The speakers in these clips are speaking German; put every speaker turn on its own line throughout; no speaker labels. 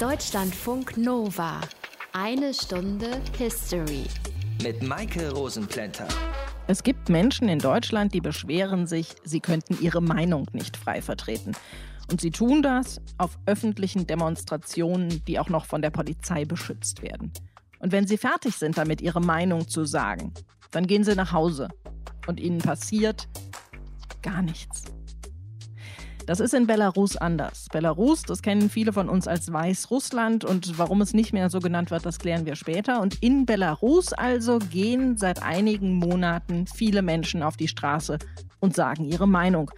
Deutschlandfunk Nova. Eine Stunde History.
Mit Maike Rosenplanter.
Es gibt Menschen in Deutschland, die beschweren sich, sie könnten ihre Meinung nicht frei vertreten. Und sie tun das auf öffentlichen Demonstrationen, die auch noch von der Polizei beschützt werden. Und wenn sie fertig sind damit, ihre Meinung zu sagen, dann gehen sie nach Hause. Und ihnen passiert gar nichts. Das ist in Belarus anders. Belarus, das kennen viele von uns als Weißrussland und warum es nicht mehr so genannt wird, das klären wir später. Und in Belarus also gehen seit einigen Monaten viele Menschen auf die Straße und sagen ihre Meinung.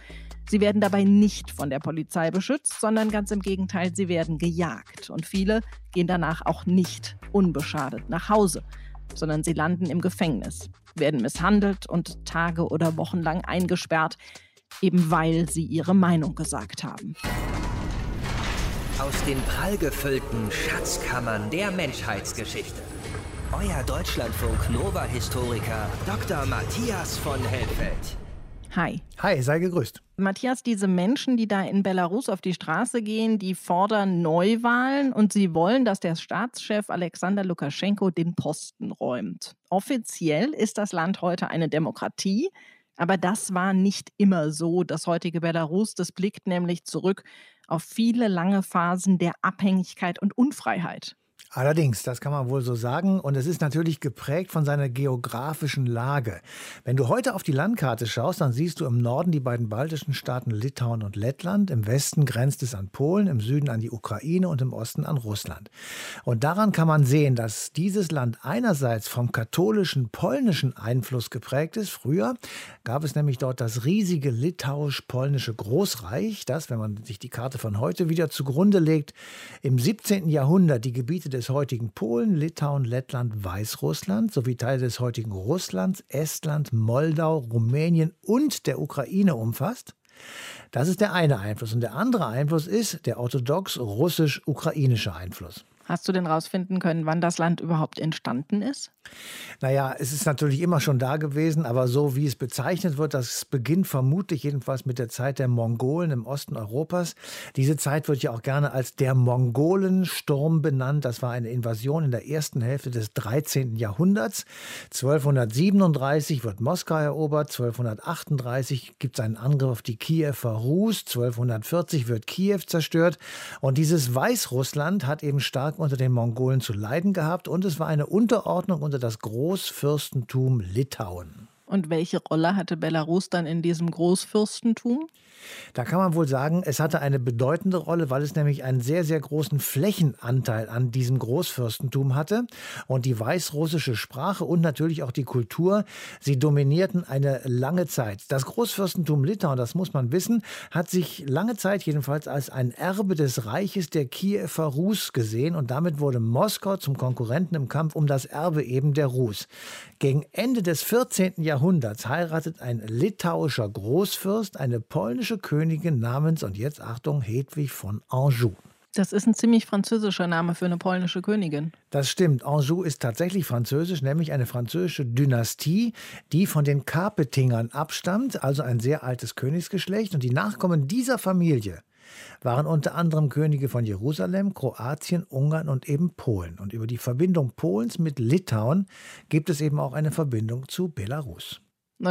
Sie werden dabei nicht von der Polizei beschützt, sondern ganz im Gegenteil, sie werden gejagt. Und viele gehen danach auch nicht unbeschadet nach Hause, sondern sie landen im Gefängnis, werden misshandelt und Tage oder Wochen lang eingesperrt eben weil sie ihre Meinung gesagt haben.
Aus den prallgefüllten Schatzkammern der Menschheitsgeschichte. Euer Deutschlandfunk Nova-Historiker Dr. Matthias von Helfeld.
Hi.
Hi, sei gegrüßt.
Matthias, diese Menschen, die da in Belarus auf die Straße gehen, die fordern Neuwahlen und sie wollen, dass der Staatschef Alexander Lukaschenko den Posten räumt. Offiziell ist das Land heute eine Demokratie. Aber das war nicht immer so. Das heutige Belarus, das blickt nämlich zurück auf viele lange Phasen der Abhängigkeit und Unfreiheit.
Allerdings, das kann man wohl so sagen. Und es ist natürlich geprägt von seiner geografischen Lage. Wenn du heute auf die Landkarte schaust, dann siehst du im Norden die beiden baltischen Staaten Litauen und Lettland. Im Westen grenzt es an Polen, im Süden an die Ukraine und im Osten an Russland. Und daran kann man sehen, dass dieses Land einerseits vom katholischen polnischen Einfluss geprägt ist. Früher gab es nämlich dort das riesige litauisch-polnische Großreich, das, wenn man sich die Karte von heute wieder zugrunde legt, im 17. Jahrhundert die Gebiete des des heutigen Polen, Litauen, Lettland, Weißrussland sowie Teile des heutigen Russlands, Estland, Moldau, Rumänien und der Ukraine umfasst. Das ist der eine Einfluss. Und der andere Einfluss ist der orthodox russisch-ukrainische Einfluss.
Hast du denn rausfinden können, wann das Land überhaupt entstanden ist?
Naja, es ist natürlich immer schon da gewesen, aber so wie es bezeichnet wird, das beginnt vermutlich jedenfalls mit der Zeit der Mongolen im Osten Europas. Diese Zeit wird ja auch gerne als der Mongolensturm benannt. Das war eine Invasion in der ersten Hälfte des 13. Jahrhunderts. 1237 wird Moskau erobert, 1238 gibt es einen Angriff auf die Kiewer Rus, 1240 wird Kiew zerstört und dieses Weißrussland hat eben stark unter den Mongolen zu leiden gehabt und es war eine Unterordnung unter das Großfürstentum Litauen.
Und welche Rolle hatte Belarus dann in diesem Großfürstentum?
Da kann man wohl sagen, es hatte eine bedeutende Rolle, weil es nämlich einen sehr, sehr großen Flächenanteil an diesem Großfürstentum hatte. Und die weißrussische Sprache und natürlich auch die Kultur, sie dominierten eine lange Zeit. Das Großfürstentum Litauen, das muss man wissen, hat sich lange Zeit jedenfalls als ein Erbe des Reiches der Kiewer Rus gesehen und damit wurde Moskau zum Konkurrenten im Kampf um das Erbe eben der Rus. Gegen Ende des 14. Jahrhunderts heiratet ein litauischer Großfürst eine polnische Königin namens, und jetzt Achtung, Hedwig von Anjou.
Das ist ein ziemlich französischer Name für eine polnische Königin.
Das stimmt. Anjou ist tatsächlich französisch, nämlich eine französische Dynastie, die von den Carpetingern abstammt, also ein sehr altes Königsgeschlecht. Und die Nachkommen dieser Familie waren unter anderem Könige von Jerusalem, Kroatien, Ungarn und eben Polen. Und über die Verbindung Polens mit Litauen gibt es eben auch eine Verbindung zu Belarus.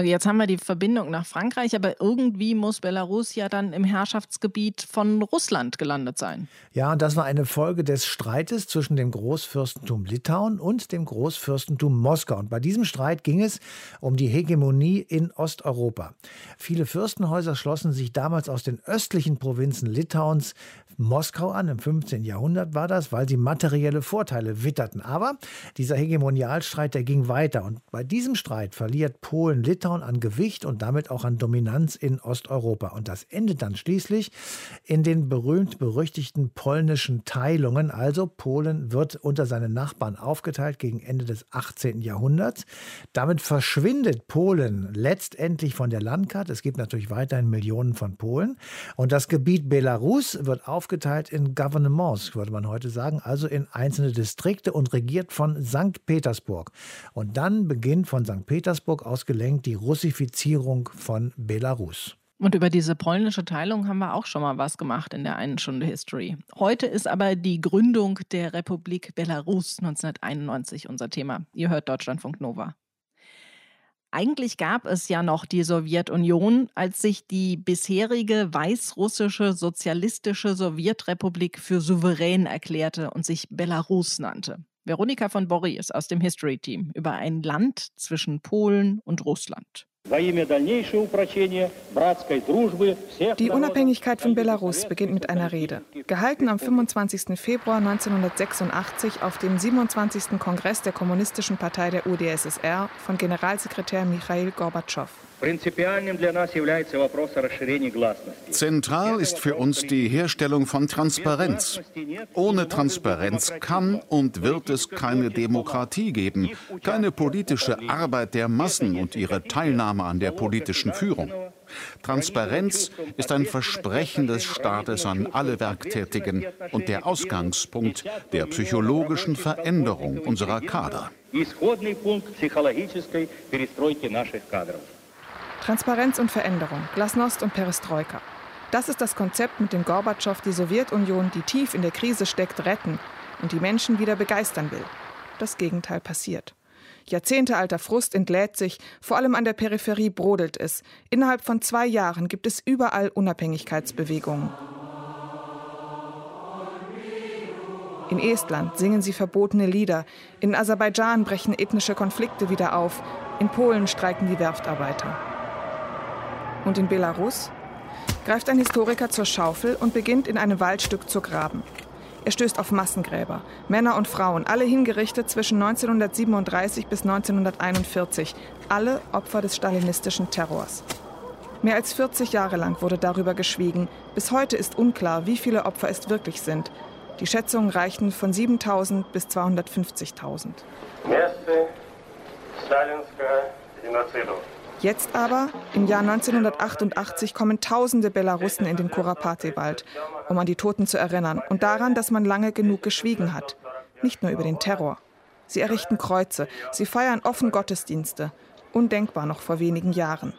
Jetzt haben wir die Verbindung nach Frankreich, aber irgendwie muss Belarus ja dann im Herrschaftsgebiet von Russland gelandet sein.
Ja, und das war eine Folge des Streites zwischen dem Großfürstentum Litauen und dem Großfürstentum Moskau. Und bei diesem Streit ging es um die Hegemonie in Osteuropa. Viele Fürstenhäuser schlossen sich damals aus den östlichen Provinzen Litauens Moskau an. Im 15. Jahrhundert war das, weil sie materielle Vorteile witterten. Aber dieser Hegemonialstreit, der ging weiter. Und bei diesem Streit verliert Polen Litauen an Gewicht und damit auch an Dominanz in Osteuropa. Und das endet dann schließlich in den berühmt-berüchtigten polnischen Teilungen. Also Polen wird unter seine Nachbarn aufgeteilt gegen Ende des 18. Jahrhunderts. Damit verschwindet Polen letztendlich von der Landkarte. Es gibt natürlich weiterhin Millionen von Polen. Und das Gebiet Belarus wird aufgeteilt in Gouvernements, würde man heute sagen, also in einzelne Distrikte und regiert von St. Petersburg. Und dann beginnt von St. Petersburg ausgelenkt die die Russifizierung von Belarus.
Und über diese polnische Teilung haben wir auch schon mal was gemacht in der einen Stunde History. Heute ist aber die Gründung der Republik Belarus 1991 unser Thema. Ihr hört Deutschlandfunk Nova. Eigentlich gab es ja noch die Sowjetunion, als sich die bisherige weißrussische sozialistische Sowjetrepublik für souverän erklärte und sich Belarus nannte. Veronika von Borry ist aus dem History Team über ein Land zwischen Polen und Russland.
Die Unabhängigkeit von Belarus beginnt mit einer Rede, gehalten am 25. Februar 1986 auf dem 27. Kongress der Kommunistischen Partei der UdSSR von Generalsekretär Michail Gorbatschow.
Zentral ist für uns die Herstellung von Transparenz. Ohne Transparenz kann und wird es keine Demokratie geben, keine politische Arbeit der Massen und ihre Teilnahme an der politischen Führung. Transparenz ist ein Versprechen des Staates an alle Werktätigen und der Ausgangspunkt der psychologischen Veränderung unserer Kader.
Transparenz und Veränderung, Glasnost und Perestroika. Das ist das Konzept, mit dem Gorbatschow die Sowjetunion, die tief in der Krise steckt, retten und die Menschen wieder begeistern will. Das Gegenteil passiert. Jahrzehntealter Frust entlädt sich, vor allem an der Peripherie brodelt es. Innerhalb von zwei Jahren gibt es überall Unabhängigkeitsbewegungen. In Estland singen sie verbotene Lieder, in Aserbaidschan brechen ethnische Konflikte wieder auf, in Polen streiken die Werftarbeiter. Und in Belarus greift ein Historiker zur Schaufel und beginnt in einem Waldstück zu graben. Er stößt auf Massengräber, Männer und Frauen, alle hingerichtet zwischen 1937 bis 1941, alle Opfer des stalinistischen Terrors. Mehr als 40 Jahre lang wurde darüber geschwiegen. Bis heute ist unklar, wie viele Opfer es wirklich sind. Die Schätzungen reichen von 7000 bis 250.000. Jetzt aber, im Jahr 1988, kommen tausende Belarussen in den Kurapati-Wald, um an die Toten zu erinnern und daran, dass man lange genug geschwiegen hat. Nicht nur über den Terror. Sie errichten Kreuze, sie feiern offen Gottesdienste. Undenkbar noch vor wenigen Jahren.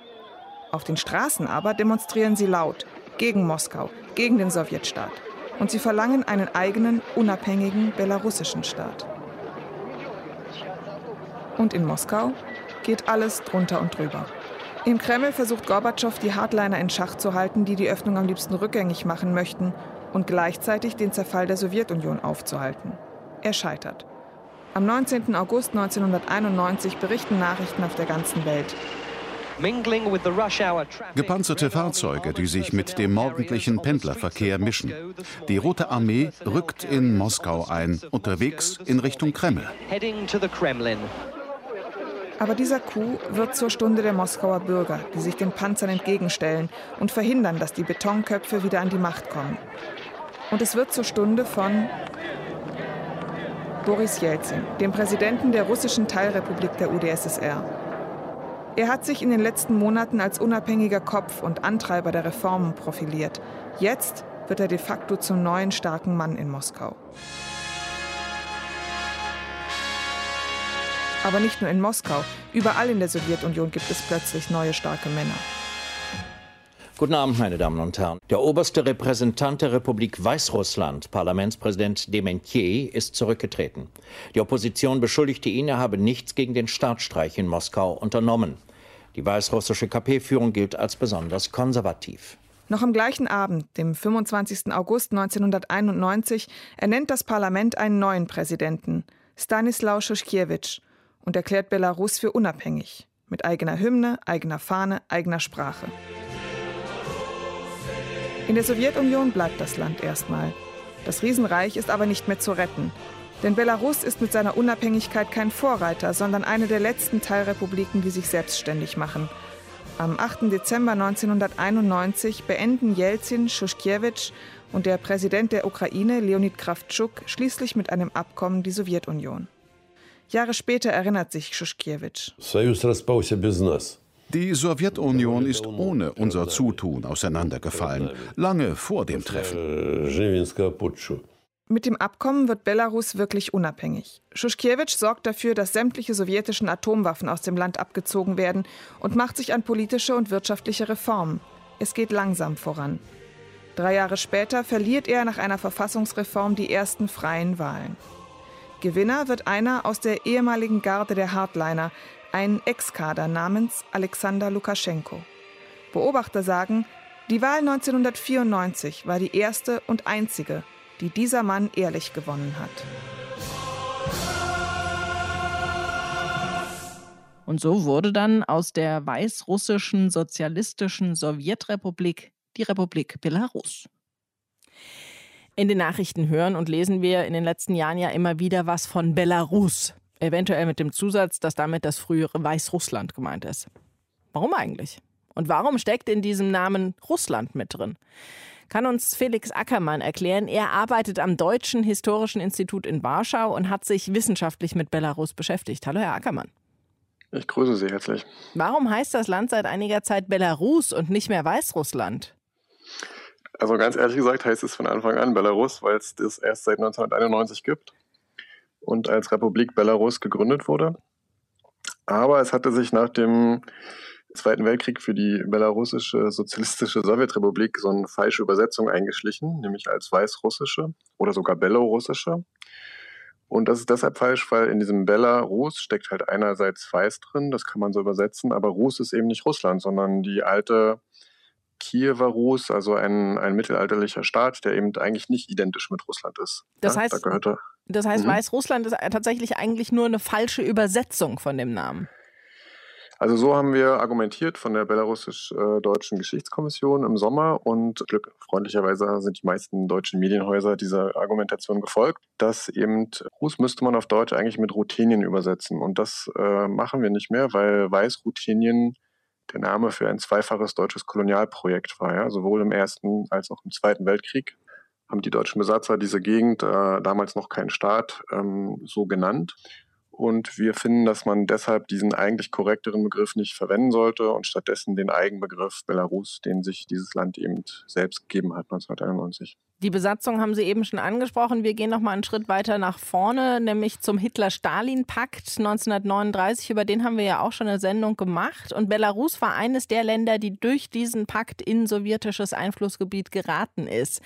Auf den Straßen aber demonstrieren sie laut, gegen Moskau, gegen den Sowjetstaat. Und sie verlangen einen eigenen, unabhängigen belarussischen Staat. Und in Moskau geht alles drunter und drüber. Im Kreml versucht Gorbatschow, die Hardliner in Schach zu halten, die die Öffnung am liebsten rückgängig machen möchten und gleichzeitig den Zerfall der Sowjetunion aufzuhalten. Er scheitert. Am 19. August 1991 berichten Nachrichten auf der ganzen Welt.
Gepanzerte Fahrzeuge, die sich mit dem morgendlichen Pendlerverkehr mischen. Die Rote Armee rückt in Moskau ein, unterwegs in Richtung Kreml.
Aber dieser Coup wird zur Stunde der Moskauer Bürger, die sich den Panzern entgegenstellen und verhindern, dass die Betonköpfe wieder an die Macht kommen. Und es wird zur Stunde von Boris Jelzin, dem Präsidenten der russischen Teilrepublik der UdSSR. Er hat sich in den letzten Monaten als unabhängiger Kopf und Antreiber der Reformen profiliert. Jetzt wird er de facto zum neuen starken Mann in Moskau. Aber nicht nur in Moskau, überall in der Sowjetunion gibt es plötzlich neue starke Männer.
Guten Abend, meine Damen und Herren. Der oberste Repräsentant der Republik Weißrussland, Parlamentspräsident Dementier, ist zurückgetreten. Die Opposition beschuldigte ihn, er habe nichts gegen den Staatsstreich in Moskau unternommen. Die weißrussische KP-Führung gilt als besonders konservativ.
Noch am gleichen Abend, dem 25. August 1991, ernennt das Parlament einen neuen Präsidenten, Stanislaw Schuschkiewicz und erklärt Belarus für unabhängig, mit eigener Hymne, eigener Fahne, eigener Sprache. In der Sowjetunion bleibt das Land erstmal. Das Riesenreich ist aber nicht mehr zu retten. Denn Belarus ist mit seiner Unabhängigkeit kein Vorreiter, sondern eine der letzten Teilrepubliken, die sich selbstständig machen. Am 8. Dezember 1991 beenden Jelzin, Schuschkiewicz und der Präsident der Ukraine, Leonid Kravtschuk, schließlich mit einem Abkommen die Sowjetunion. Jahre später erinnert sich Schuschkiewicz.
Die Sowjetunion ist ohne unser Zutun auseinandergefallen, lange vor dem Treffen.
Mit dem Abkommen wird Belarus wirklich unabhängig. Schuschkiewicz sorgt dafür, dass sämtliche sowjetischen Atomwaffen aus dem Land abgezogen werden und macht sich an politische und wirtschaftliche Reformen. Es geht langsam voran. Drei Jahre später verliert er nach einer Verfassungsreform die ersten freien Wahlen. Gewinner wird einer aus der ehemaligen Garde der Hardliner, ein Ex-Kader namens Alexander Lukaschenko. Beobachter sagen, die Wahl 1994 war die erste und einzige, die dieser Mann ehrlich gewonnen hat.
Und so wurde dann aus der weißrussischen sozialistischen Sowjetrepublik die Republik Belarus. In den Nachrichten hören und lesen wir in den letzten Jahren ja immer wieder was von Belarus. Eventuell mit dem Zusatz, dass damit das frühere Weißrussland gemeint ist. Warum eigentlich? Und warum steckt in diesem Namen Russland mit drin? Kann uns Felix Ackermann erklären. Er arbeitet am Deutschen Historischen Institut in Warschau und hat sich wissenschaftlich mit Belarus beschäftigt. Hallo, Herr Ackermann.
Ich grüße Sie herzlich.
Warum heißt das Land seit einiger Zeit Belarus und nicht mehr Weißrussland?
Also ganz ehrlich gesagt heißt es von Anfang an Belarus, weil es das erst seit 1991 gibt und als Republik Belarus gegründet wurde. Aber es hatte sich nach dem Zweiten Weltkrieg für die belarussische sozialistische Sowjetrepublik so eine falsche Übersetzung eingeschlichen, nämlich als weißrussische oder sogar belorussische. Und das ist deshalb falsch, weil in diesem Belarus steckt halt einerseits Weiß drin, das kann man so übersetzen, aber Rus ist eben nicht Russland, sondern die alte Kiewer Rus, also ein, ein mittelalterlicher Staat, der eben eigentlich nicht identisch mit Russland ist.
Das ja, heißt, da gehörte, das heißt mhm. Weißrussland ist tatsächlich eigentlich nur eine falsche Übersetzung von dem Namen.
Also so haben wir argumentiert von der belarussisch-deutschen Geschichtskommission im Sommer und freundlicherweise sind die meisten deutschen Medienhäuser dieser Argumentation gefolgt, dass eben Rus müsste man auf Deutsch eigentlich mit Ruthenien übersetzen und das äh, machen wir nicht mehr, weil Weißruthenien der Name für ein zweifaches deutsches Kolonialprojekt war. Ja? Sowohl im Ersten als auch im Zweiten Weltkrieg haben die deutschen Besatzer diese Gegend, äh, damals noch kein Staat, ähm, so genannt. Und wir finden, dass man deshalb diesen eigentlich korrekteren Begriff nicht verwenden sollte und stattdessen den Eigenbegriff Belarus, den sich dieses Land eben selbst gegeben hat 1991.
Die Besatzung haben Sie eben schon angesprochen. Wir gehen noch mal einen Schritt weiter nach vorne, nämlich zum Hitler-Stalin-Pakt 1939. Über den haben wir ja auch schon eine Sendung gemacht. Und Belarus war eines der Länder, die durch diesen Pakt in sowjetisches Einflussgebiet geraten ist.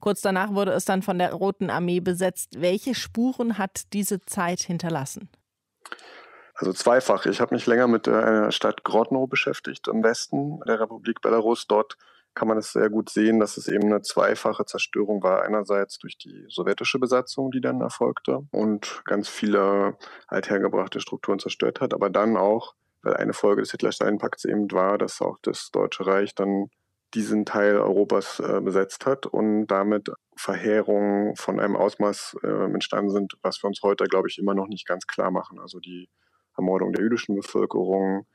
Kurz danach wurde es dann von der Roten Armee besetzt. Welche Spuren hat diese Zeit hinterlassen?
Also zweifach. Ich habe mich länger mit der Stadt Grodno beschäftigt im Westen der Republik Belarus. Dort kann man es sehr gut sehen, dass es eben eine zweifache Zerstörung war. Einerseits durch die sowjetische Besatzung, die dann erfolgte und ganz viele althergebrachte Strukturen zerstört hat, aber dann auch, weil eine Folge des Hitler-Stalin-Pakts eben war, dass auch das Deutsche Reich dann diesen Teil Europas äh, besetzt hat und damit Verheerungen von einem Ausmaß äh, entstanden sind, was wir uns heute, glaube ich, immer noch nicht ganz klar machen. Also die Ermordung der jüdischen Bevölkerung,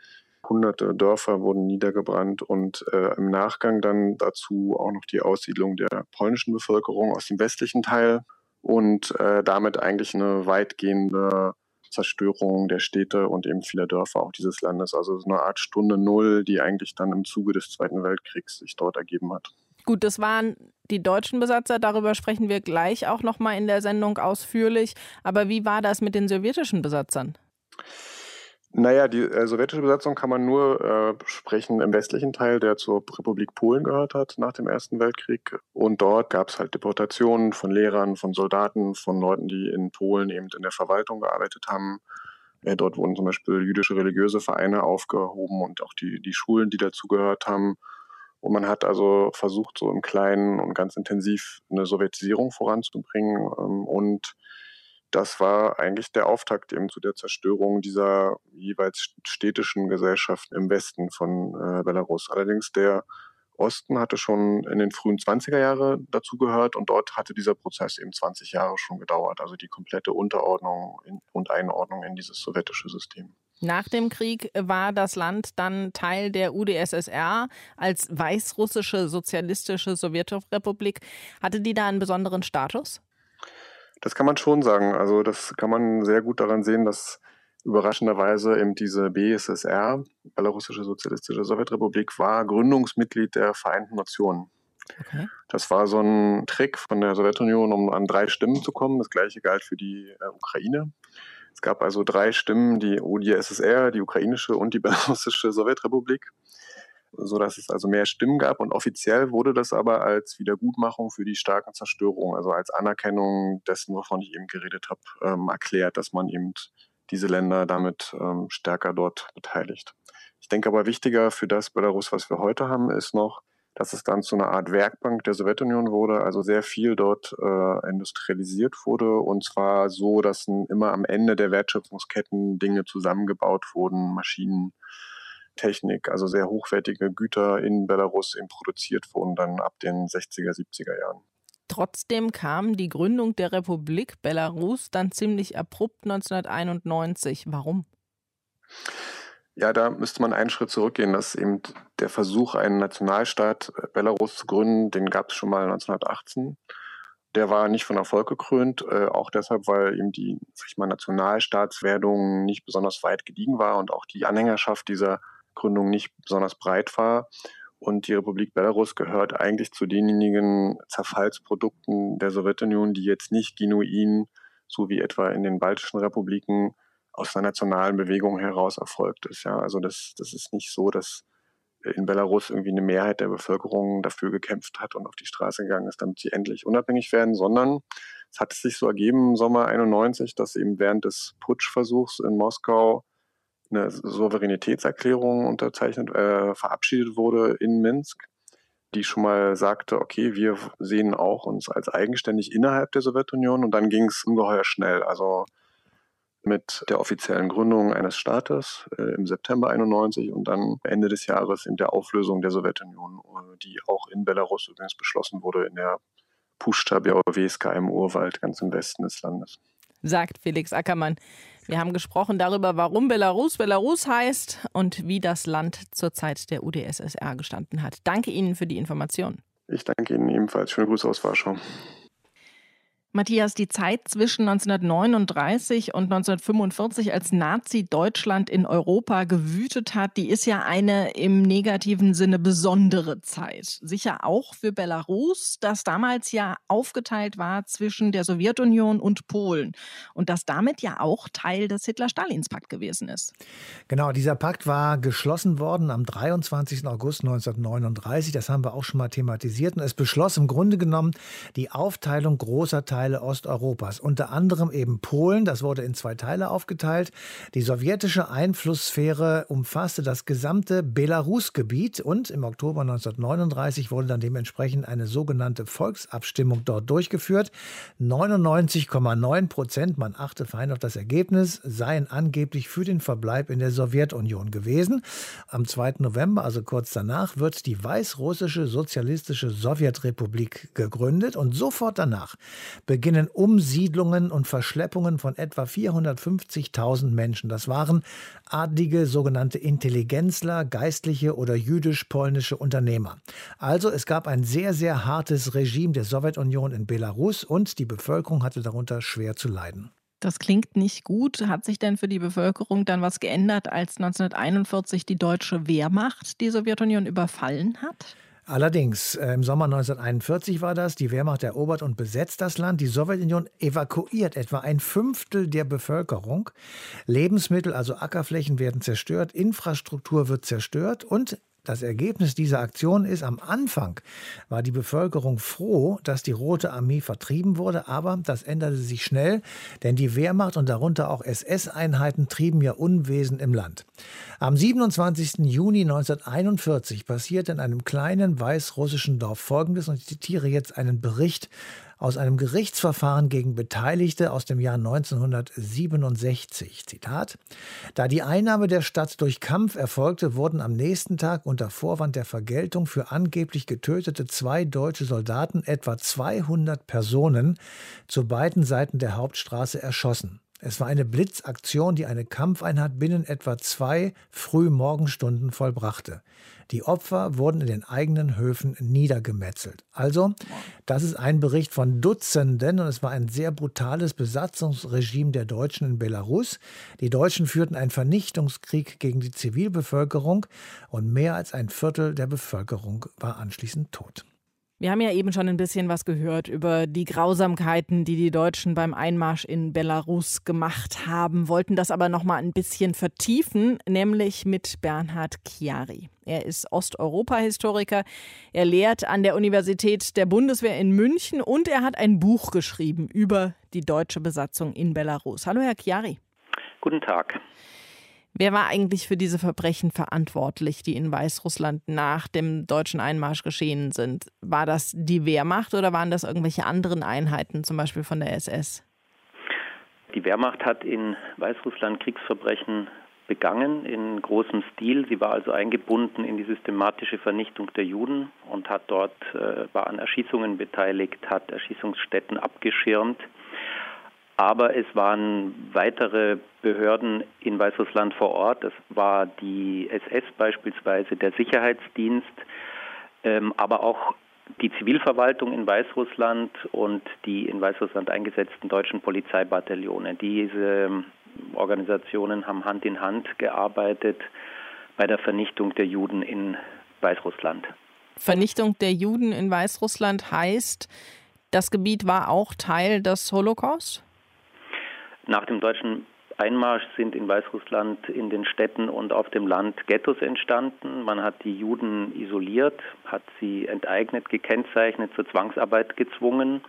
hunderte Dörfer wurden niedergebrannt und äh, im Nachgang dann dazu auch noch die Aussiedlung der polnischen Bevölkerung aus dem westlichen Teil und äh, damit eigentlich eine weitgehende Zerstörung der Städte und eben vieler Dörfer auch dieses Landes. Also so eine Art Stunde Null, die eigentlich dann im Zuge des Zweiten Weltkriegs sich dort ergeben hat.
Gut, das waren die deutschen Besatzer, darüber sprechen wir gleich auch nochmal in der Sendung ausführlich. Aber wie war das mit den sowjetischen Besatzern?
Naja, die äh, sowjetische Besatzung kann man nur äh, sprechen im westlichen Teil, der zur Republik Polen gehört hat nach dem Ersten Weltkrieg. Und dort gab es halt Deportationen von Lehrern, von Soldaten, von Leuten, die in Polen eben in der Verwaltung gearbeitet haben. Äh, dort wurden zum Beispiel jüdische religiöse Vereine aufgehoben und auch die, die Schulen, die dazugehört haben. Und man hat also versucht, so im Kleinen und ganz intensiv eine Sowjetisierung voranzubringen ähm, und das war eigentlich der Auftakt eben zu der Zerstörung dieser jeweils städtischen Gesellschaften im Westen von äh, Belarus. Allerdings der Osten hatte schon in den frühen 20er Jahre dazugehört und dort hatte dieser Prozess eben 20 Jahre schon gedauert, also die komplette Unterordnung in, und Einordnung in dieses sowjetische System.
Nach dem Krieg war das Land dann Teil der UdSSR als weißrussische sozialistische Sowjetrepublik. Hatte die da einen besonderen Status?
Das kann man schon sagen. Also das kann man sehr gut daran sehen, dass überraschenderweise eben diese BSSR, Belarussische Sozialistische Sowjetrepublik, war Gründungsmitglied der Vereinten Nationen. Okay. Das war so ein Trick von der Sowjetunion, um an drei Stimmen zu kommen. Das gleiche galt für die äh, Ukraine. Es gab also drei Stimmen, die UdSSR, die ukrainische und die belarussische Sowjetrepublik. So dass es also mehr Stimmen gab. Und offiziell wurde das aber als Wiedergutmachung für die starken Zerstörungen, also als Anerkennung dessen, wovon ich eben geredet habe, ähm, erklärt, dass man eben diese Länder damit ähm, stärker dort beteiligt. Ich denke aber wichtiger für das Belarus, was wir heute haben, ist noch, dass es dann zu einer Art Werkbank der Sowjetunion wurde, also sehr viel dort äh, industrialisiert wurde und zwar so, dass immer am Ende der Wertschöpfungsketten Dinge zusammengebaut wurden, Maschinen, Technik, also sehr hochwertige Güter in Belarus eben produziert wurden dann ab den 60er, 70er Jahren.
Trotzdem kam die Gründung der Republik Belarus dann ziemlich abrupt 1991. Warum?
Ja, da müsste man einen Schritt zurückgehen, dass eben der Versuch, einen Nationalstaat äh, Belarus zu gründen, den gab es schon mal 1918. Der war nicht von Erfolg gekrönt, äh, auch deshalb, weil eben die sag ich mal, Nationalstaatswerdung nicht besonders weit gediegen war und auch die Anhängerschaft dieser Gründung nicht besonders breit war. Und die Republik Belarus gehört eigentlich zu denjenigen Zerfallsprodukten der Sowjetunion, die jetzt nicht genuin, so wie etwa in den baltischen Republiken, aus einer nationalen Bewegung heraus erfolgt ist. Ja, also das, das ist nicht so, dass in Belarus irgendwie eine Mehrheit der Bevölkerung dafür gekämpft hat und auf die Straße gegangen ist, damit sie endlich unabhängig werden, sondern es hat sich so ergeben im Sommer 91, dass eben während des Putschversuchs in Moskau eine Souveränitätserklärung unterzeichnet, äh, verabschiedet wurde in Minsk, die schon mal sagte, okay, wir sehen auch uns als eigenständig innerhalb der Sowjetunion und dann ging es ungeheuer schnell. Also mit der offiziellen Gründung eines Staates äh, im September 91 und dann Ende des Jahres in der Auflösung der Sowjetunion, äh, die auch in Belarus übrigens beschlossen wurde, in der Pushta Białowieska im Urwald ganz im Westen des Landes.
Sagt Felix Ackermann. Wir haben gesprochen darüber, warum Belarus Belarus heißt und wie das Land zur Zeit der UdSSR gestanden hat. Danke Ihnen für die Information.
Ich danke Ihnen ebenfalls. Schöne Grüße aus Warschau.
Matthias, die Zeit zwischen 1939 und 1945, als Nazi-Deutschland in Europa gewütet hat, die ist ja eine im negativen Sinne besondere Zeit. Sicher auch für Belarus, das damals ja aufgeteilt war zwischen der Sowjetunion und Polen und das damit ja auch Teil des Hitler-Stalins-Pakt gewesen ist.
Genau, dieser Pakt war geschlossen worden am 23. August 1939. Das haben wir auch schon mal thematisiert. Und es beschloss im Grunde genommen die Aufteilung großer Teile Teile Osteuropas, unter anderem eben Polen, das wurde in zwei Teile aufgeteilt. Die sowjetische Einflusssphäre umfasste das gesamte Belarus-Gebiet und im Oktober 1939 wurde dann dementsprechend eine sogenannte Volksabstimmung dort durchgeführt. 99,9 Prozent, man achte fein auf das Ergebnis, seien angeblich für den Verbleib in der Sowjetunion gewesen. Am 2. November, also kurz danach, wird die Weißrussische Sozialistische Sowjetrepublik gegründet und sofort danach beginnen Umsiedlungen und Verschleppungen von etwa 450.000 Menschen. Das waren adlige sogenannte Intelligenzler, geistliche oder jüdisch-polnische Unternehmer. Also es gab ein sehr, sehr hartes Regime der Sowjetunion in Belarus und die Bevölkerung hatte darunter schwer zu leiden.
Das klingt nicht gut. Hat sich denn für die Bevölkerung dann was geändert, als 1941 die deutsche Wehrmacht die Sowjetunion überfallen hat?
Allerdings, äh, im Sommer 1941 war das, die Wehrmacht erobert und besetzt das Land. Die Sowjetunion evakuiert etwa ein Fünftel der Bevölkerung. Lebensmittel, also Ackerflächen werden zerstört, Infrastruktur wird zerstört und das Ergebnis dieser Aktion ist, am Anfang war die Bevölkerung froh, dass die Rote Armee vertrieben wurde, aber das änderte sich schnell, denn die Wehrmacht und darunter auch SS-Einheiten trieben ja Unwesen im Land. Am 27. Juni 1941 passierte in einem kleinen weißrussischen Dorf Folgendes, und ich zitiere jetzt einen Bericht aus einem Gerichtsverfahren gegen Beteiligte aus dem Jahr 1967. Zitat: Da die Einnahme der Stadt durch Kampf erfolgte, wurden am nächsten Tag unter Vorwand der Vergeltung für angeblich getötete zwei deutsche Soldaten etwa 200 Personen zu beiden Seiten der Hauptstraße erschossen. Es war eine Blitzaktion, die eine Kampfeinheit binnen etwa zwei Frühmorgenstunden vollbrachte. Die Opfer wurden in den eigenen Höfen niedergemetzelt. Also, das ist ein Bericht von Dutzenden und es war ein sehr brutales Besatzungsregime der Deutschen in Belarus. Die Deutschen führten einen Vernichtungskrieg gegen die Zivilbevölkerung und mehr als ein Viertel der Bevölkerung war anschließend tot.
Wir haben ja eben schon ein bisschen was gehört über die Grausamkeiten, die die Deutschen beim Einmarsch in Belarus gemacht haben, wollten das aber noch mal ein bisschen vertiefen, nämlich mit Bernhard Chiari. Er ist Osteuropa-Historiker, er lehrt an der Universität der Bundeswehr in München und er hat ein Buch geschrieben über die deutsche Besatzung in Belarus. Hallo Herr Chiari.
Guten Tag.
Wer war eigentlich für diese Verbrechen verantwortlich, die in Weißrussland nach dem deutschen Einmarsch geschehen sind? War das die Wehrmacht oder waren das irgendwelche anderen Einheiten, zum Beispiel von der SS?
Die Wehrmacht hat in Weißrussland Kriegsverbrechen begangen in großem Stil. Sie war also eingebunden in die systematische Vernichtung der Juden und hat dort äh, war an Erschießungen beteiligt, hat Erschießungsstätten abgeschirmt. Aber es waren weitere Behörden in Weißrussland vor Ort. Das war die SS beispielsweise, der Sicherheitsdienst, ähm, aber auch die Zivilverwaltung in Weißrussland und die in Weißrussland eingesetzten deutschen Polizeibataillone. Diese ähm, Organisationen haben Hand in Hand gearbeitet bei der Vernichtung der Juden in Weißrussland.
Vernichtung der Juden in Weißrussland heißt, das Gebiet war auch Teil des Holocaust?
Nach dem deutschen Einmarsch sind in Weißrussland in den Städten und auf dem Land Ghettos entstanden. Man hat die Juden isoliert, hat sie enteignet, gekennzeichnet, zur Zwangsarbeit gezwungen.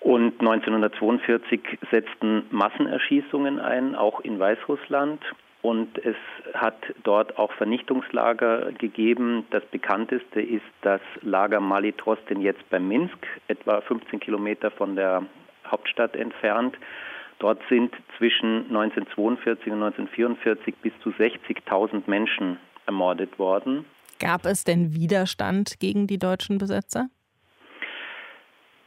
Und 1942 setzten Massenerschießungen ein, auch in Weißrussland. Und es hat dort auch Vernichtungslager gegeben. Das bekannteste ist das Lager Malitrostin jetzt bei Minsk, etwa 15 Kilometer von der Hauptstadt entfernt. Dort sind zwischen 1942 und 1944 bis zu 60.000 Menschen ermordet worden.
Gab es denn Widerstand gegen die deutschen Besetzer?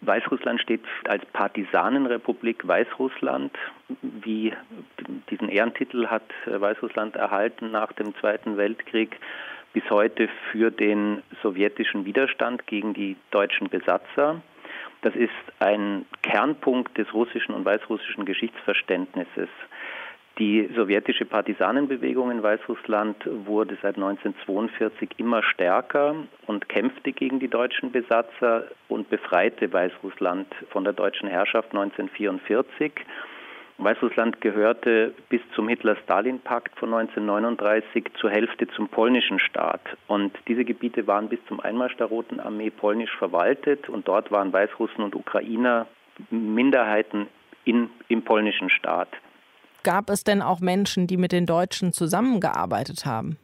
Weißrussland steht als Partisanenrepublik Weißrussland. Wie diesen Ehrentitel hat Weißrussland erhalten nach dem Zweiten Weltkrieg bis heute für den sowjetischen Widerstand gegen die deutschen Besatzer. Das ist ein Kernpunkt des russischen und weißrussischen Geschichtsverständnisses. Die sowjetische Partisanenbewegung in Weißrussland wurde seit 1942 immer stärker und kämpfte gegen die deutschen Besatzer und befreite Weißrussland von der deutschen Herrschaft 1944. Weißrussland gehörte bis zum Hitler-Stalin-Pakt von 1939 zur Hälfte zum polnischen Staat. Und diese Gebiete waren bis zum Einmarsch der Roten Armee polnisch verwaltet und dort waren Weißrussen und Ukrainer Minderheiten in, im polnischen Staat.
Gab es denn auch Menschen, die mit den Deutschen zusammengearbeitet haben?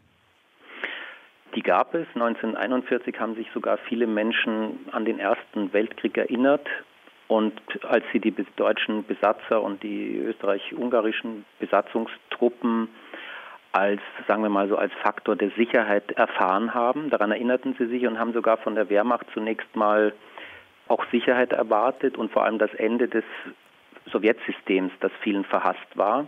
Die gab es. 1941 haben sich sogar viele Menschen an den Ersten Weltkrieg erinnert und als sie die deutschen Besatzer und die österreich-ungarischen Besatzungstruppen als, sagen wir mal so, als Faktor der Sicherheit erfahren haben, daran erinnerten sie sich und haben sogar von der Wehrmacht zunächst mal auch Sicherheit erwartet und vor allem das Ende des Sowjetsystems, das vielen verhasst war.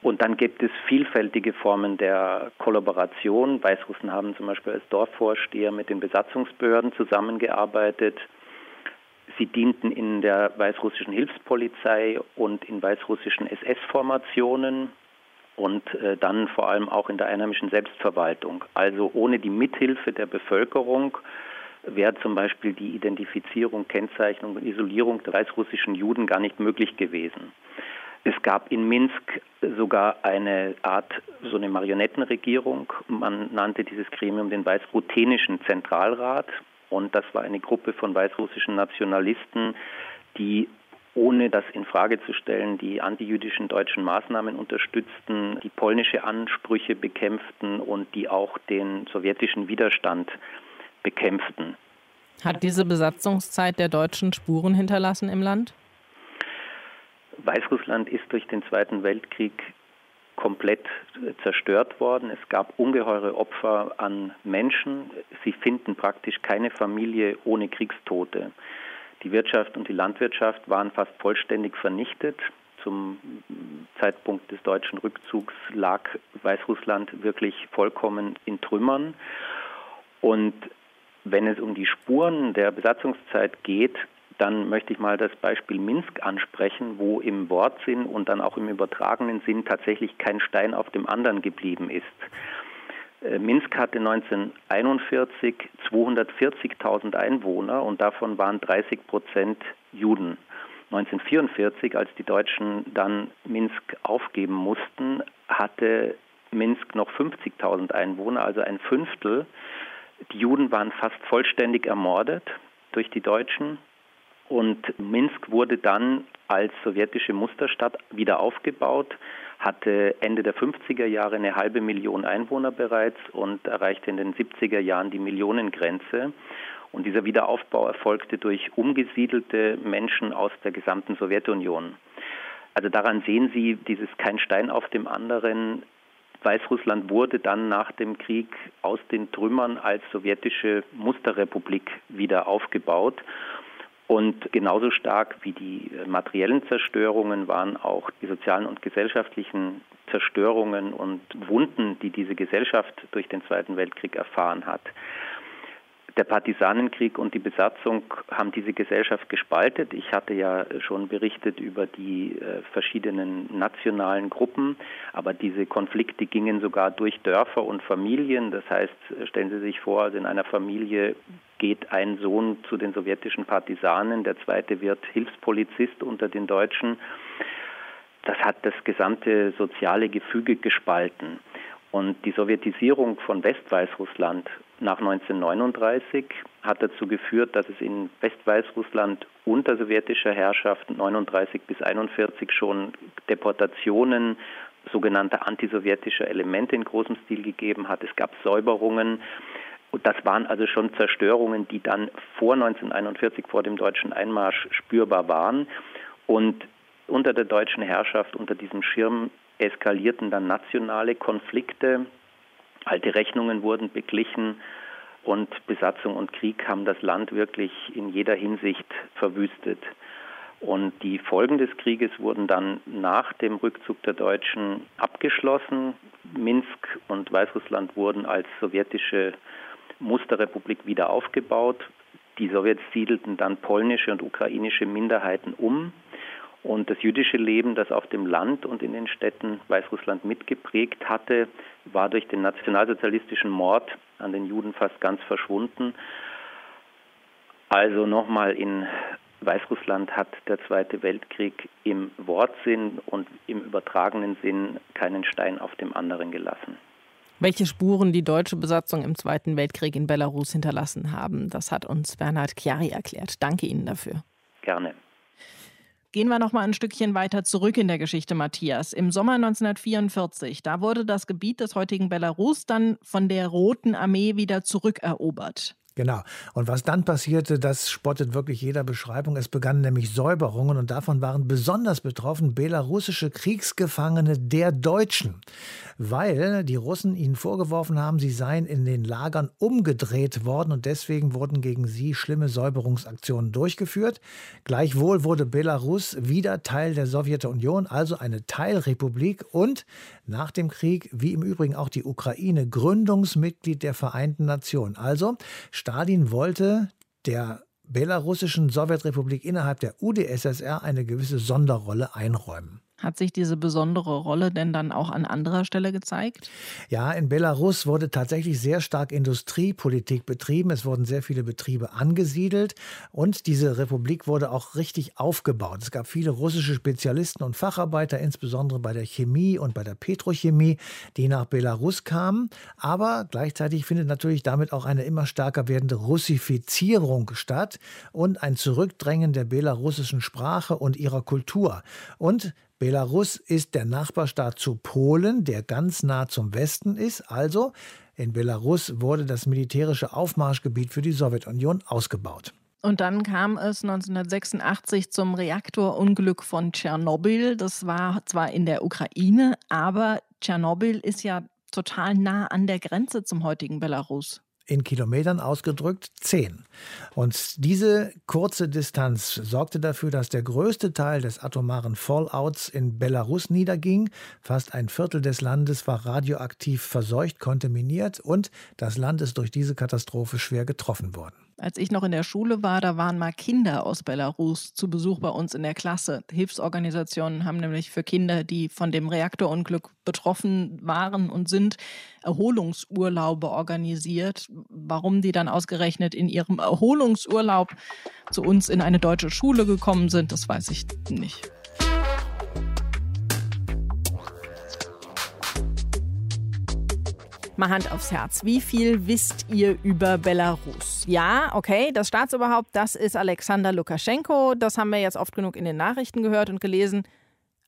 Und dann gibt es vielfältige Formen der Kollaboration. Weißrussen haben zum Beispiel als Dorfvorsteher mit den Besatzungsbehörden zusammengearbeitet. Sie dienten in der weißrussischen Hilfspolizei und in weißrussischen SS-Formationen und äh, dann vor allem auch in der einheimischen Selbstverwaltung. Also ohne die Mithilfe der Bevölkerung wäre zum Beispiel die Identifizierung, Kennzeichnung und Isolierung der weißrussischen Juden gar nicht möglich gewesen. Es gab in Minsk sogar eine Art, so eine Marionettenregierung. Man nannte dieses Gremium den Weißruthenischen Zentralrat. Und das war eine Gruppe von weißrussischen Nationalisten, die ohne das in Frage zu stellen, die antijüdischen deutschen Maßnahmen unterstützten, die polnische Ansprüche bekämpften und die auch den sowjetischen Widerstand bekämpften.
Hat diese Besatzungszeit der Deutschen Spuren hinterlassen im Land?
Weißrussland ist durch den Zweiten Weltkrieg komplett zerstört worden. Es gab ungeheure Opfer an Menschen. Sie finden praktisch keine Familie ohne Kriegstote. Die Wirtschaft und die Landwirtschaft waren fast vollständig vernichtet. Zum Zeitpunkt des deutschen Rückzugs lag Weißrussland wirklich vollkommen in Trümmern. Und wenn es um die Spuren der Besatzungszeit geht, dann möchte ich mal das Beispiel Minsk ansprechen, wo im Wortsinn und dann auch im übertragenen Sinn tatsächlich kein Stein auf dem anderen geblieben ist. Äh, Minsk hatte 1941 240.000 Einwohner und davon waren 30 Prozent Juden. 1944, als die Deutschen dann Minsk aufgeben mussten, hatte Minsk noch 50.000 Einwohner, also ein Fünftel. Die Juden waren fast vollständig ermordet durch die Deutschen. Und Minsk wurde dann als sowjetische Musterstadt wieder aufgebaut, hatte Ende der 50er Jahre eine halbe Million Einwohner bereits und erreichte in den 70er Jahren die Millionengrenze. Und dieser Wiederaufbau erfolgte durch umgesiedelte Menschen aus der gesamten Sowjetunion. Also daran sehen Sie dieses kein Stein auf dem anderen. Weißrussland wurde dann nach dem Krieg aus den Trümmern als sowjetische Musterrepublik wieder aufgebaut. Und genauso stark wie die materiellen Zerstörungen waren auch die sozialen und gesellschaftlichen Zerstörungen und Wunden, die diese Gesellschaft durch den Zweiten Weltkrieg erfahren hat. Der Partisanenkrieg und die Besatzung haben diese Gesellschaft gespaltet. Ich hatte ja schon berichtet über die äh, verschiedenen nationalen Gruppen, aber diese Konflikte gingen sogar durch Dörfer und Familien. Das heißt, stellen Sie sich vor, also in einer Familie geht ein Sohn zu den sowjetischen Partisanen, der zweite wird Hilfspolizist unter den Deutschen. Das hat das gesamte soziale Gefüge gespalten. Und die Sowjetisierung von Westweißrussland nach 1939 hat dazu geführt, dass es in Westweißrussland unter sowjetischer Herrschaft 39 bis 41 schon Deportationen sogenannter antisowjetischer Elemente in großem Stil gegeben hat. Es gab Säuberungen. Und das waren also schon Zerstörungen, die dann vor 1941, vor dem deutschen Einmarsch spürbar waren. Und unter der deutschen Herrschaft, unter diesem Schirm eskalierten dann nationale Konflikte. Alte Rechnungen wurden beglichen und Besatzung und Krieg haben das Land wirklich in jeder Hinsicht verwüstet. Und die Folgen des Krieges wurden dann nach dem Rückzug der Deutschen abgeschlossen. Minsk und Weißrussland wurden als sowjetische Musterrepublik wieder aufgebaut. Die Sowjets siedelten dann polnische und ukrainische Minderheiten um. Und das jüdische Leben, das auf dem Land und in den Städten Weißrussland mitgeprägt hatte, war durch den nationalsozialistischen Mord an den Juden fast ganz verschwunden. Also nochmal in Weißrussland hat der Zweite Weltkrieg im Wortsinn und im übertragenen Sinn keinen Stein auf dem anderen gelassen.
Welche Spuren die deutsche Besatzung im Zweiten Weltkrieg in Belarus hinterlassen haben, das hat uns Bernhard Chiari erklärt. Danke Ihnen dafür.
Gerne.
Gehen wir noch mal ein Stückchen weiter zurück in der Geschichte, Matthias. Im Sommer 1944, da wurde das Gebiet des heutigen Belarus dann von der Roten Armee wieder zurückerobert.
Genau. Und was dann passierte, das spottet wirklich jeder Beschreibung. Es begannen nämlich Säuberungen und davon waren besonders betroffen belarussische Kriegsgefangene der Deutschen, weil die Russen ihnen vorgeworfen haben, sie seien in den Lagern umgedreht worden und deswegen wurden gegen sie schlimme Säuberungsaktionen durchgeführt. Gleichwohl wurde Belarus wieder Teil der Sowjetunion, also eine Teilrepublik und nach dem Krieg, wie im Übrigen auch die Ukraine, Gründungsmitglied der Vereinten Nationen. Also Stalin wollte der belarussischen Sowjetrepublik innerhalb der UdSSR eine gewisse Sonderrolle einräumen.
Hat sich diese besondere Rolle denn dann auch an anderer Stelle gezeigt?
Ja, in Belarus wurde tatsächlich sehr stark Industriepolitik betrieben. Es wurden sehr viele Betriebe angesiedelt und diese Republik wurde auch richtig aufgebaut. Es gab viele russische Spezialisten und Facharbeiter, insbesondere bei der Chemie und bei der Petrochemie, die nach Belarus kamen. Aber gleichzeitig findet natürlich damit auch eine immer stärker werdende Russifizierung statt und ein Zurückdrängen der belarussischen Sprache und ihrer Kultur. Und Belarus ist der Nachbarstaat zu Polen, der ganz nah zum Westen ist. Also in Belarus wurde das militärische Aufmarschgebiet für die Sowjetunion ausgebaut.
Und dann kam es 1986 zum Reaktorunglück von Tschernobyl. Das war zwar in der Ukraine, aber Tschernobyl ist ja total nah an der Grenze zum heutigen Belarus
in Kilometern ausgedrückt 10. Und diese kurze Distanz sorgte dafür, dass der größte Teil des atomaren Fallouts in Belarus niederging. Fast ein Viertel des Landes war radioaktiv verseucht, kontaminiert und das Land ist durch diese Katastrophe schwer getroffen worden.
Als ich noch in der Schule war, da waren mal Kinder aus Belarus zu Besuch bei uns in der Klasse. Hilfsorganisationen haben nämlich für Kinder, die von dem Reaktorunglück betroffen waren und sind, Erholungsurlaube organisiert. Warum die dann ausgerechnet in ihrem Erholungsurlaub zu uns in eine deutsche Schule gekommen sind, das weiß ich nicht. Mal Hand aufs Herz. Wie viel wisst ihr über Belarus? Ja, okay, das Staatsoberhaupt, das ist Alexander Lukaschenko. Das haben wir jetzt oft genug in den Nachrichten gehört und gelesen.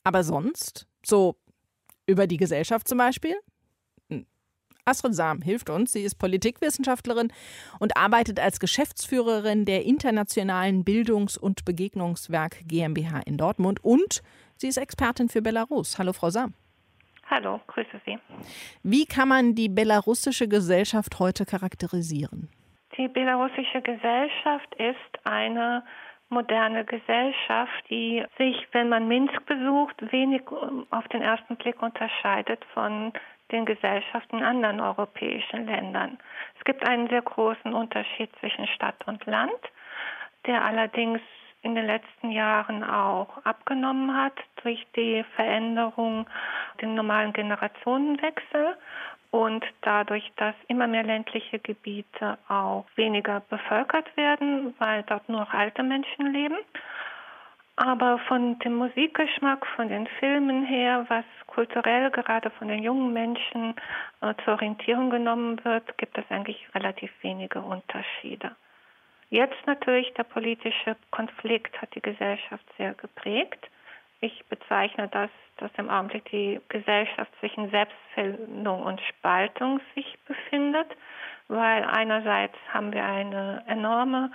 Aber sonst? So über die Gesellschaft zum Beispiel? Hm. Astrid Sam hilft uns. Sie ist Politikwissenschaftlerin und arbeitet als Geschäftsführerin der Internationalen Bildungs- und Begegnungswerk GmbH in Dortmund und sie ist Expertin für Belarus. Hallo, Frau Sam.
Hallo, grüße Sie.
Wie kann man die belarussische Gesellschaft heute charakterisieren?
Die belarussische Gesellschaft ist eine moderne Gesellschaft, die sich, wenn man Minsk besucht, wenig ähm, auf den ersten Blick unterscheidet von den Gesellschaften in anderen europäischen Ländern. Es gibt einen sehr großen Unterschied zwischen Stadt und Land, der allerdings in den letzten Jahren auch abgenommen hat durch die Veränderung, den normalen Generationenwechsel und dadurch, dass immer mehr ländliche Gebiete auch weniger bevölkert werden, weil dort nur noch alte Menschen leben. Aber von dem Musikgeschmack, von den Filmen her, was kulturell gerade von den jungen Menschen äh, zur Orientierung genommen wird, gibt es eigentlich relativ wenige Unterschiede. Jetzt natürlich der politische Konflikt hat die Gesellschaft sehr geprägt. Ich bezeichne das, dass im Augenblick die Gesellschaft zwischen Selbstfindung und Spaltung sich befindet, weil einerseits haben wir eine enorme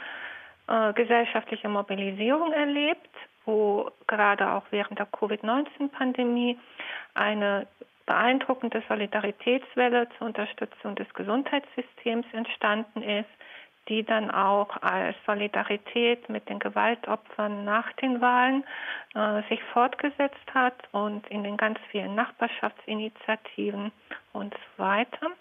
äh, gesellschaftliche Mobilisierung erlebt, wo gerade auch während der Covid-19-Pandemie eine beeindruckende Solidaritätswelle zur Unterstützung des Gesundheitssystems entstanden ist die dann auch als Solidarität mit den Gewaltopfern nach den Wahlen äh, sich fortgesetzt hat und in den ganz vielen Nachbarschaftsinitiativen und so weiter.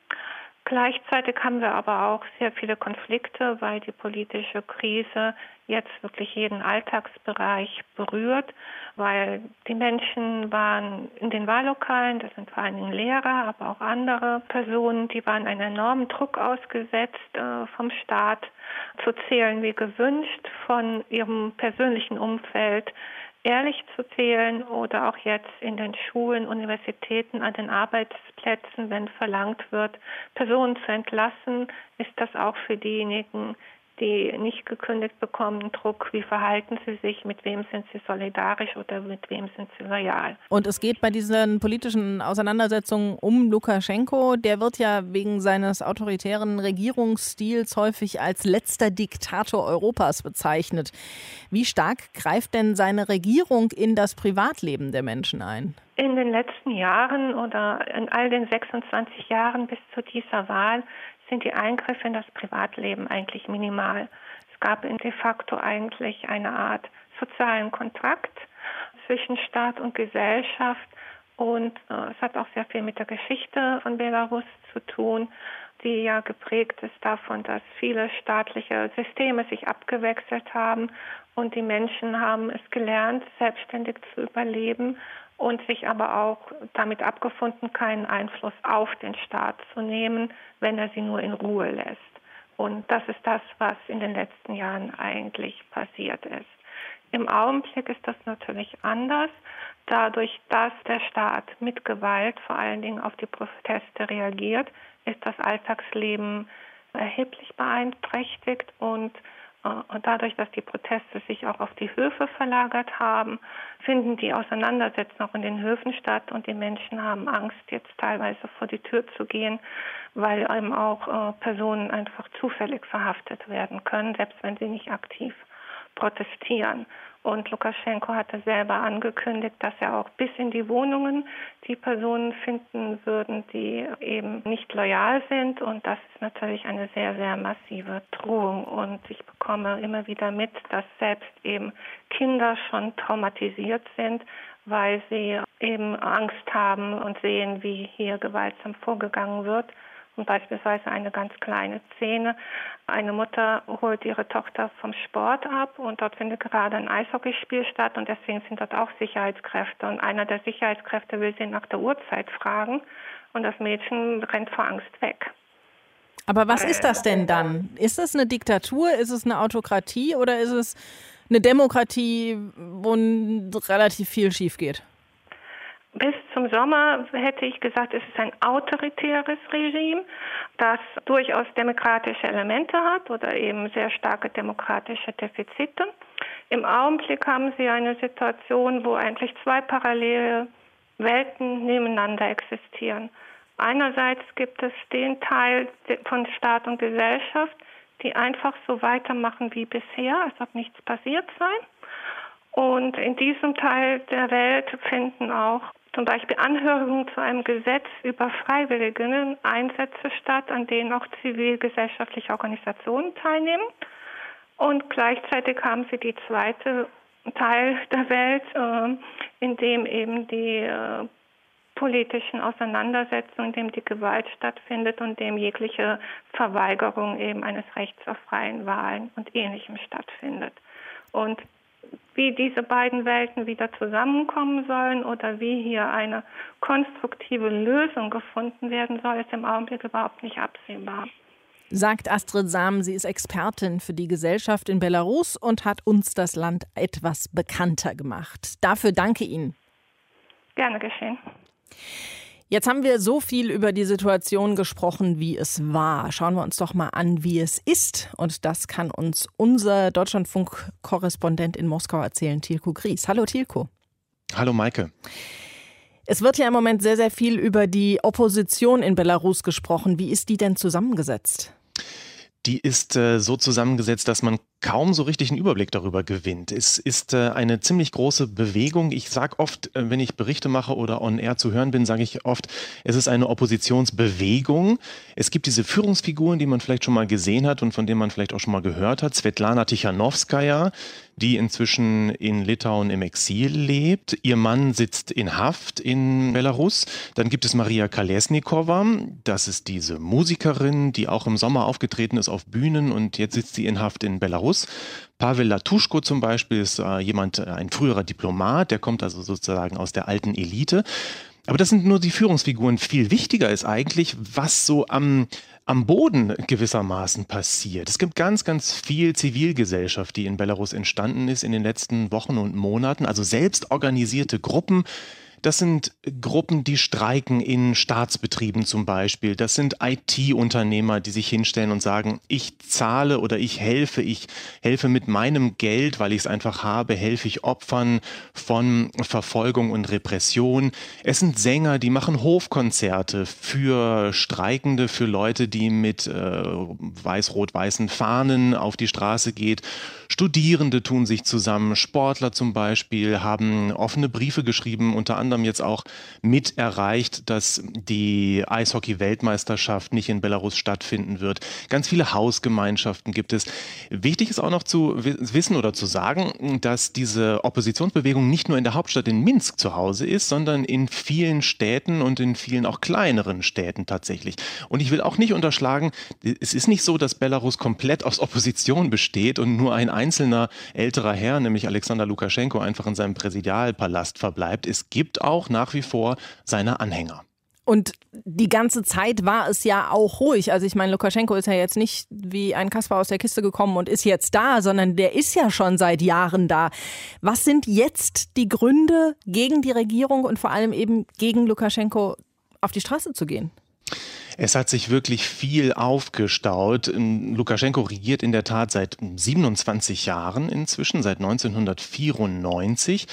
Gleichzeitig haben wir aber auch sehr viele Konflikte, weil die politische Krise jetzt wirklich jeden Alltagsbereich berührt, weil die Menschen waren in den Wahllokalen, das sind vor allen Dingen Lehrer, aber auch andere Personen, die waren einem enormen Druck ausgesetzt äh, vom Staat zu zählen wie gewünscht, von ihrem persönlichen Umfeld ehrlich zu zählen oder auch jetzt in den Schulen, Universitäten, an den Arbeitsplätzen, wenn verlangt wird, Personen zu entlassen, ist das auch für diejenigen, die nicht gekündigt bekommen, Druck, wie verhalten sie sich, mit wem sind sie solidarisch oder mit wem sind sie loyal.
Und es geht bei diesen politischen Auseinandersetzungen um Lukaschenko. Der wird ja wegen seines autoritären Regierungsstils häufig als letzter Diktator Europas bezeichnet. Wie stark greift denn seine Regierung in das Privatleben der Menschen ein?
In den letzten Jahren oder in all den 26 Jahren bis zu dieser Wahl sind die Eingriffe in das Privatleben eigentlich minimal. Es gab de facto eigentlich eine Art sozialen Kontrakt zwischen Staat und Gesellschaft und äh, es hat auch sehr viel mit der Geschichte von Belarus zu tun, die ja geprägt ist davon, dass viele staatliche Systeme sich abgewechselt haben und die Menschen haben es gelernt, selbstständig zu überleben und sich aber auch damit abgefunden, keinen Einfluss auf den Staat zu nehmen, wenn er sie nur in Ruhe lässt. Und das ist das, was in den letzten Jahren eigentlich passiert ist. Im Augenblick ist das natürlich anders, dadurch, dass der Staat mit Gewalt vor allen Dingen auf die Proteste reagiert, ist das Alltagsleben erheblich beeinträchtigt und und dadurch, dass die Proteste sich auch auf die Höfe verlagert haben, finden die Auseinandersetzungen auch in den Höfen statt und die Menschen haben Angst, jetzt teilweise vor die Tür zu gehen, weil eben auch äh, Personen einfach zufällig verhaftet werden können, selbst wenn sie nicht aktiv protestieren. Und Lukaschenko hatte selber angekündigt, dass er auch bis in die Wohnungen die Personen finden würden, die eben nicht loyal sind. Und das ist natürlich eine sehr, sehr massive Drohung. Und ich bekomme immer wieder mit, dass selbst eben Kinder schon traumatisiert sind, weil sie eben Angst haben und sehen, wie hier gewaltsam vorgegangen wird. Und beispielsweise eine ganz kleine Szene. Eine Mutter holt ihre Tochter vom Sport ab und dort findet gerade ein Eishockeyspiel statt und deswegen sind dort auch Sicherheitskräfte. Und einer der Sicherheitskräfte will sie nach der Uhrzeit fragen und das Mädchen rennt vor Angst weg.
Aber was ist das denn dann? Ist es eine Diktatur? Ist es eine Autokratie oder ist es eine Demokratie, wo relativ viel schief geht?
Bis zum Sommer hätte ich gesagt, es ist ein autoritäres Regime, das durchaus demokratische Elemente hat oder eben sehr starke demokratische Defizite. Im Augenblick haben Sie eine Situation, wo eigentlich zwei parallele Welten nebeneinander existieren. Einerseits gibt es den Teil von Staat und Gesellschaft, die einfach so weitermachen wie bisher, als ob nichts passiert sei. Und in diesem Teil der Welt finden auch zum Beispiel Anhörungen zu einem Gesetz über Freiwilligen Einsätze statt, an denen auch zivilgesellschaftliche Organisationen teilnehmen. Und gleichzeitig haben sie die zweite Teil der Welt, äh, in dem eben die äh, politischen Auseinandersetzungen, in dem die Gewalt stattfindet und dem jegliche Verweigerung eben eines Rechts auf freien Wahlen und Ähnlichem stattfindet. Und wie diese beiden Welten wieder zusammenkommen sollen oder wie hier eine konstruktive Lösung gefunden werden soll, ist im Augenblick überhaupt nicht absehbar.
Sagt Astrid Sam, sie ist Expertin für die Gesellschaft in Belarus und hat uns das Land etwas bekannter gemacht. Dafür danke Ihnen.
Gerne geschehen.
Jetzt haben wir so viel über die Situation gesprochen, wie es war. Schauen wir uns doch mal an, wie es ist. Und das kann uns unser Deutschlandfunk-Korrespondent in Moskau erzählen, Tilko Gries. Hallo Tilko.
Hallo Maike.
Es wird ja im Moment sehr, sehr viel über die Opposition in Belarus gesprochen. Wie ist die denn zusammengesetzt?
Die ist äh, so zusammengesetzt, dass man kaum so richtig einen Überblick darüber gewinnt. Es ist äh, eine ziemlich große Bewegung. Ich sage oft, äh, wenn ich Berichte mache oder on air zu hören bin, sage ich oft, es ist eine Oppositionsbewegung. Es gibt diese Führungsfiguren, die man vielleicht schon mal gesehen hat und von denen man vielleicht auch schon mal gehört hat. Svetlana Tichanowskaja, die inzwischen in Litauen im Exil lebt. Ihr Mann sitzt in Haft in Belarus. Dann gibt es Maria Kalesnikova. Das ist diese Musikerin, die auch im Sommer aufgetreten ist auf Bühnen und jetzt sitzt sie in Haft in Belarus. Belarus. Pavel Latuschko zum Beispiel ist äh, jemand, äh, ein früherer Diplomat, der kommt also sozusagen aus der alten Elite. Aber das sind nur die Führungsfiguren. Viel wichtiger ist eigentlich, was so am, am Boden gewissermaßen passiert. Es gibt ganz, ganz viel Zivilgesellschaft, die in Belarus entstanden ist in den letzten Wochen und Monaten, also selbst organisierte Gruppen, das sind Gruppen, die streiken in Staatsbetrieben zum Beispiel. Das sind IT-Unternehmer, die sich hinstellen und sagen, ich zahle oder ich helfe, ich helfe mit meinem Geld, weil ich es einfach habe, helfe ich Opfern von Verfolgung und Repression. Es sind Sänger, die machen Hofkonzerte für Streikende, für Leute, die mit äh, weiß-rot-weißen Fahnen auf die Straße geht. Studierende tun sich zusammen, Sportler zum Beispiel haben offene Briefe geschrieben, unter anderem anderem jetzt auch mit erreicht, dass die Eishockey-Weltmeisterschaft nicht in Belarus stattfinden wird. Ganz viele Hausgemeinschaften gibt es. Wichtig ist auch noch zu wissen oder zu sagen, dass diese Oppositionsbewegung nicht nur in der Hauptstadt in Minsk zu Hause ist, sondern in vielen Städten und in vielen auch kleineren Städten tatsächlich. Und ich will auch nicht unterschlagen, es ist nicht so, dass Belarus komplett aus Opposition besteht und nur ein einzelner älterer Herr, nämlich Alexander Lukaschenko, einfach in seinem Präsidialpalast verbleibt. Es gibt auch nach wie vor seine Anhänger.
Und die ganze Zeit war es ja auch ruhig. Also ich meine, Lukaschenko ist ja jetzt nicht wie ein Kasper aus der Kiste gekommen und ist jetzt da, sondern der ist ja schon seit Jahren da. Was sind jetzt die Gründe gegen die Regierung und vor allem eben gegen Lukaschenko auf die Straße zu gehen?
Es hat sich wirklich viel aufgestaut. Lukaschenko regiert in der Tat seit 27 Jahren inzwischen, seit 1994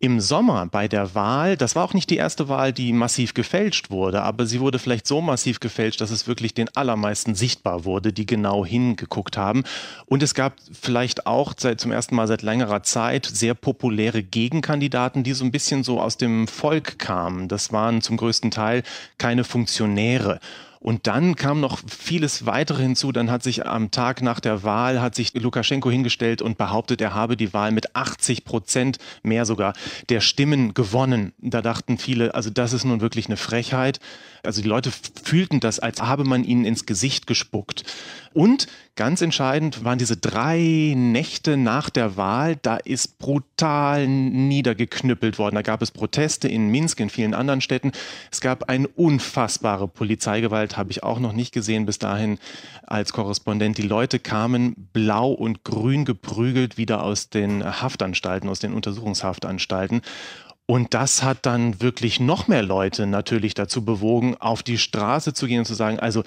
im Sommer bei der Wahl, das war auch nicht die erste Wahl, die massiv gefälscht wurde, aber sie wurde vielleicht so massiv gefälscht, dass es wirklich den allermeisten sichtbar wurde, die genau hingeguckt haben. Und es gab vielleicht auch seit, zum ersten Mal seit längerer Zeit sehr populäre Gegenkandidaten, die so ein bisschen so aus dem Volk kamen. Das waren zum größten Teil keine Funktionäre. Und dann kam noch vieles weitere hinzu. Dann hat sich am Tag nach der Wahl, hat sich Lukaschenko hingestellt und behauptet, er habe die Wahl mit 80 Prozent mehr sogar der Stimmen gewonnen. Da dachten viele, also das ist nun wirklich eine Frechheit. Also die Leute fühlten das, als habe man ihnen ins Gesicht gespuckt. Und ganz entscheidend waren diese drei Nächte nach der Wahl. Da ist brutal niedergeknüppelt worden. Da gab es Proteste in Minsk, in vielen anderen Städten. Es gab eine unfassbare Polizeigewalt, habe ich auch noch nicht gesehen bis dahin als Korrespondent. Die Leute kamen blau und grün geprügelt wieder aus den Haftanstalten, aus den Untersuchungshaftanstalten. Und das hat dann wirklich noch mehr Leute natürlich dazu bewogen, auf die Straße zu gehen und zu sagen, also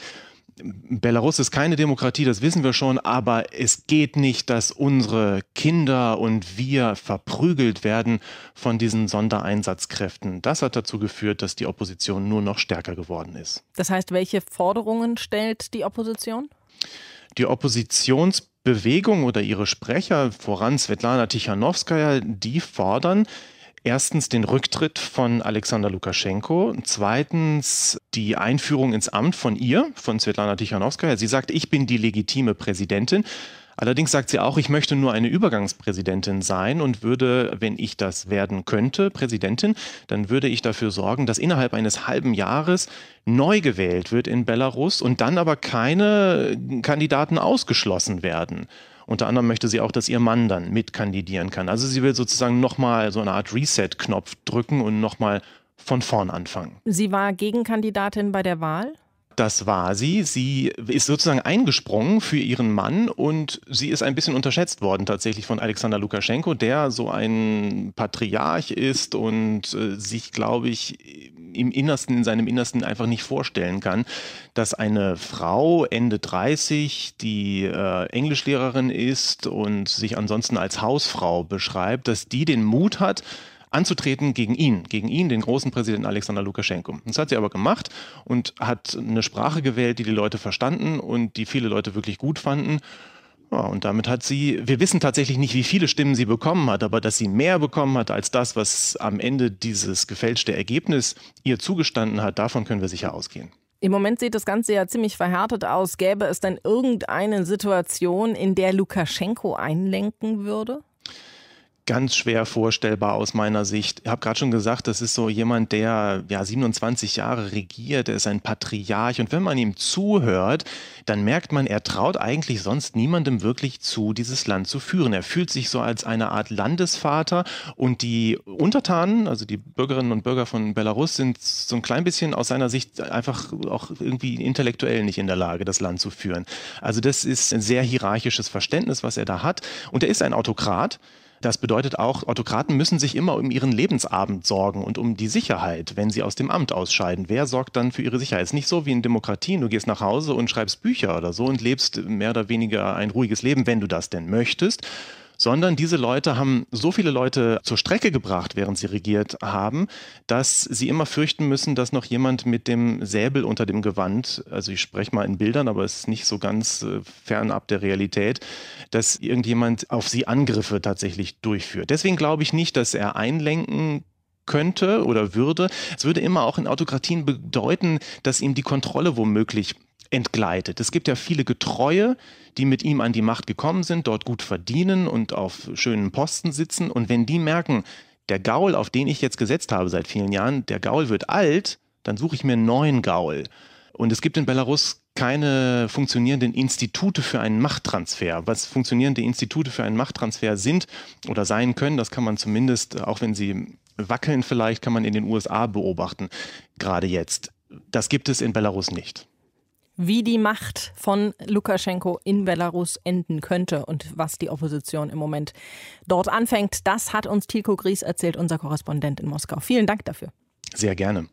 Belarus ist keine Demokratie, das wissen wir schon, aber es geht nicht, dass unsere Kinder und wir verprügelt werden von diesen Sondereinsatzkräften. Das hat dazu geführt, dass die Opposition nur noch stärker geworden ist.
Das heißt, welche Forderungen stellt die Opposition?
Die Oppositionsbewegung oder ihre Sprecher, voran Svetlana Tichanowskaja, die fordern, Erstens den Rücktritt von Alexander Lukaschenko. Zweitens die Einführung ins Amt von ihr, von Svetlana Tichanowskaja. Sie sagt, ich bin die legitime Präsidentin. Allerdings sagt sie auch, ich möchte nur eine Übergangspräsidentin sein und würde, wenn ich das werden könnte, Präsidentin, dann würde ich dafür sorgen, dass innerhalb eines halben Jahres neu gewählt wird in Belarus und dann aber keine Kandidaten ausgeschlossen werden. Unter anderem möchte sie auch, dass ihr Mann dann mitkandidieren kann. Also sie will sozusagen nochmal so eine Art Reset-Knopf drücken und nochmal von vorn anfangen.
Sie war Gegenkandidatin bei der Wahl?
Das war sie. Sie ist sozusagen eingesprungen für ihren Mann und sie ist ein bisschen unterschätzt worden tatsächlich von Alexander Lukaschenko, der so ein Patriarch ist und äh, sich, glaube ich, im Innersten, in seinem Innersten einfach nicht vorstellen kann, dass eine Frau Ende 30, die äh, Englischlehrerin ist und sich ansonsten als Hausfrau beschreibt, dass die den Mut hat, anzutreten gegen ihn, gegen ihn, den großen Präsidenten Alexander Lukaschenko. Das hat sie aber gemacht und hat eine Sprache gewählt, die die Leute verstanden und die viele Leute wirklich gut fanden. Ja, und damit hat sie, wir wissen tatsächlich nicht, wie viele Stimmen sie bekommen hat, aber dass sie mehr bekommen hat als das, was am Ende dieses gefälschte Ergebnis ihr zugestanden hat, davon können wir sicher ausgehen.
Im Moment sieht das Ganze ja ziemlich verhärtet aus. Gäbe es denn irgendeine Situation, in der Lukaschenko einlenken würde?
Ganz schwer vorstellbar aus meiner Sicht. Ich habe gerade schon gesagt, das ist so jemand, der ja 27 Jahre regiert, er ist ein Patriarch und wenn man ihm zuhört, dann merkt man, er traut eigentlich sonst niemandem wirklich zu, dieses Land zu führen. Er fühlt sich so als eine Art Landesvater und die Untertanen, also die Bürgerinnen und Bürger von Belarus, sind so ein klein bisschen aus seiner Sicht einfach auch irgendwie intellektuell nicht in der Lage, das Land zu führen. Also das ist ein sehr hierarchisches Verständnis, was er da hat. Und er ist ein Autokrat. Das bedeutet auch, Autokraten müssen sich immer um ihren Lebensabend sorgen und um die Sicherheit, wenn sie aus dem Amt ausscheiden. Wer sorgt dann für ihre Sicherheit? Es ist nicht so wie in Demokratien, du gehst nach Hause und schreibst Bücher oder so und lebst mehr oder weniger ein ruhiges Leben, wenn du das denn möchtest sondern diese Leute haben so viele Leute zur Strecke gebracht, während sie regiert haben, dass sie immer fürchten müssen, dass noch jemand mit dem Säbel unter dem Gewand, also ich spreche mal in Bildern, aber es ist nicht so ganz äh, fernab der Realität, dass irgendjemand auf sie Angriffe tatsächlich durchführt. Deswegen glaube ich nicht, dass er einlenken könnte oder würde. Es würde immer auch in Autokratien bedeuten, dass ihm die Kontrolle womöglich entgleitet. Es gibt ja viele Getreue, die mit ihm an die Macht gekommen sind, dort gut verdienen und auf schönen Posten sitzen. Und wenn die merken, der Gaul, auf den ich jetzt gesetzt habe seit vielen Jahren, der Gaul wird alt, dann suche ich mir einen neuen Gaul. Und es gibt in Belarus keine funktionierenden Institute für einen Machttransfer. Was funktionierende Institute für einen Machttransfer sind oder sein können, das kann man zumindest, auch wenn sie wackeln vielleicht, kann man in den USA beobachten, gerade jetzt. Das gibt es in Belarus nicht
wie die Macht von Lukaschenko in Belarus enden könnte und was die Opposition im Moment dort anfängt. Das hat uns Tilko Gries erzählt, unser Korrespondent in Moskau. Vielen Dank dafür.
Sehr gerne.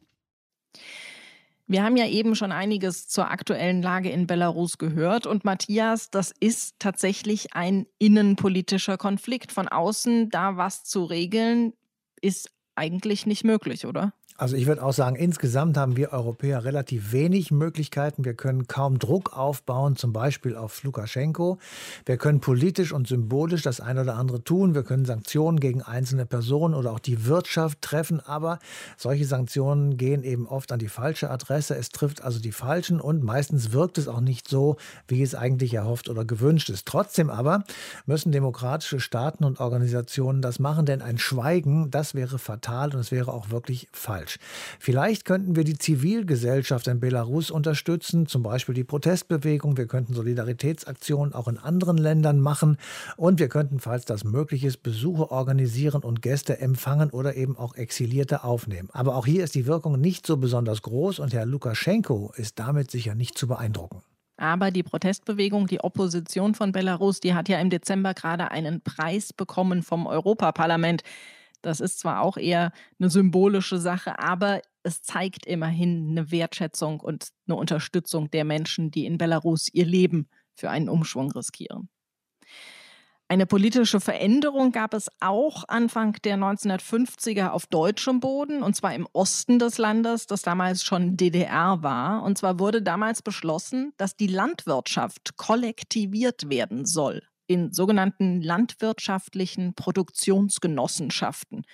Wir haben ja eben schon einiges zur aktuellen Lage in Belarus gehört. Und Matthias, das ist tatsächlich ein innenpolitischer Konflikt. Von außen da was zu regeln, ist eigentlich nicht möglich, oder?
Also ich würde auch sagen, insgesamt haben wir Europäer relativ wenig Möglichkeiten. Wir können kaum Druck aufbauen, zum Beispiel auf Lukaschenko. Wir können politisch und symbolisch das eine oder andere tun. Wir können Sanktionen gegen einzelne Personen oder auch die Wirtschaft treffen. Aber solche Sanktionen gehen eben oft an die falsche Adresse. Es trifft also die Falschen und meistens wirkt es auch nicht so, wie es eigentlich erhofft oder gewünscht ist. Trotzdem aber müssen demokratische Staaten und Organisationen das machen, denn ein Schweigen, das wäre fatal und es wäre auch wirklich falsch falsch. Vielleicht könnten wir die Zivilgesellschaft in Belarus unterstützen, zum Beispiel die Protestbewegung. Wir könnten Solidaritätsaktionen auch in anderen Ländern machen. Und wir könnten, falls das möglich ist, Besuche organisieren und Gäste empfangen oder eben auch Exilierte aufnehmen. Aber auch hier ist die Wirkung nicht so besonders groß und Herr Lukaschenko ist damit sicher nicht zu beeindrucken.
Aber die Protestbewegung, die Opposition von Belarus, die hat ja im Dezember gerade einen Preis bekommen vom Europaparlament. Das ist zwar auch eher eine symbolische Sache, aber es zeigt immerhin eine Wertschätzung und eine Unterstützung der Menschen, die in Belarus ihr Leben für einen Umschwung riskieren. Eine politische Veränderung gab es auch Anfang der 1950er auf deutschem Boden, und zwar im Osten des Landes, das damals schon DDR war. Und zwar wurde damals beschlossen, dass die Landwirtschaft kollektiviert werden soll in sogenannten landwirtschaftlichen Produktionsgenossenschaften.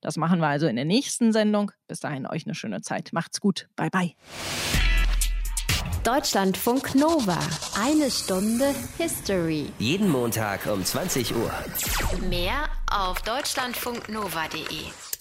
Das machen wir also in der nächsten Sendung. Bis dahin euch eine schöne Zeit. Macht's gut. Bye bye.
Deutschlandfunk Nova. Eine Stunde History.
Jeden Montag um 20 Uhr.
Mehr auf deutschlandfunknova.de.